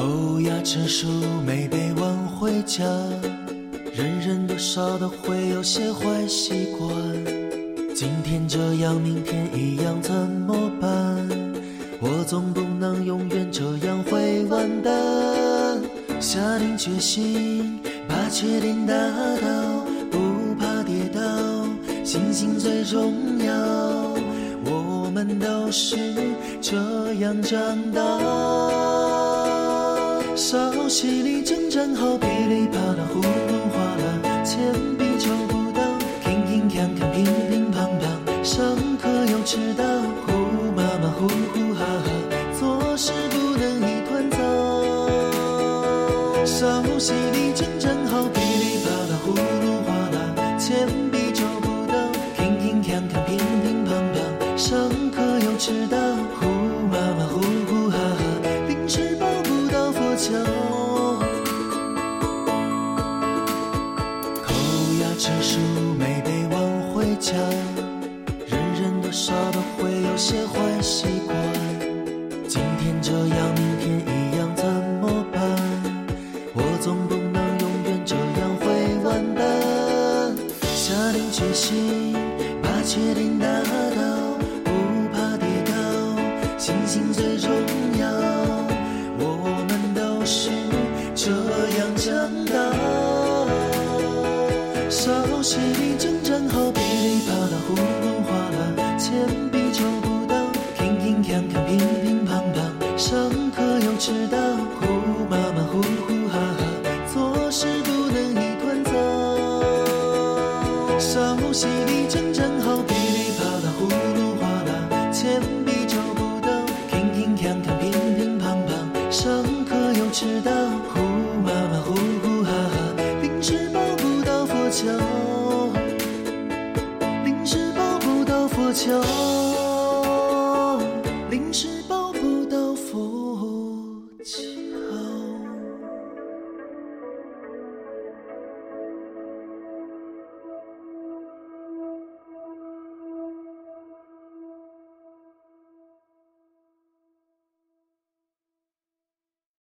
口牙齿数没被挽回家，人人多少都会有些坏习惯。今天这样，明天一样，怎么办？我总不能永远这样会完蛋。下定决心，把缺点打倒，不怕跌倒，信心最重要。我们都是这样长大。稍息里征战好，噼里啪啦，呼噜哗啦，铅笔找不到，乒乒乓乓，乒乒乓乓，上课又迟到，呼妈妈呼呼哈哈，做事不能一团糟。稍息里征战好，噼里啪啦，呼噜哗啦，铅笔找不到，乒乒乓乓，乒乒乓乓，上课又迟到，牙齿数没被挽回家，人人多少都会有些坏习惯。今天这样，明天一样，怎么办？我总不能永远这样会完蛋。下定决心，把缺点打倒，不怕跌倒，信心最重要。我们都是这样长大。稍息里征战好，噼里啪啦，呼噜哗啦，铅笔找不到，乒乒乓乓，乒乒乓乓，上课又迟到，呼妈妈呼呼哈哈，做事不能一团糟。稍息里征战好，噼里啪啦，呼噜多久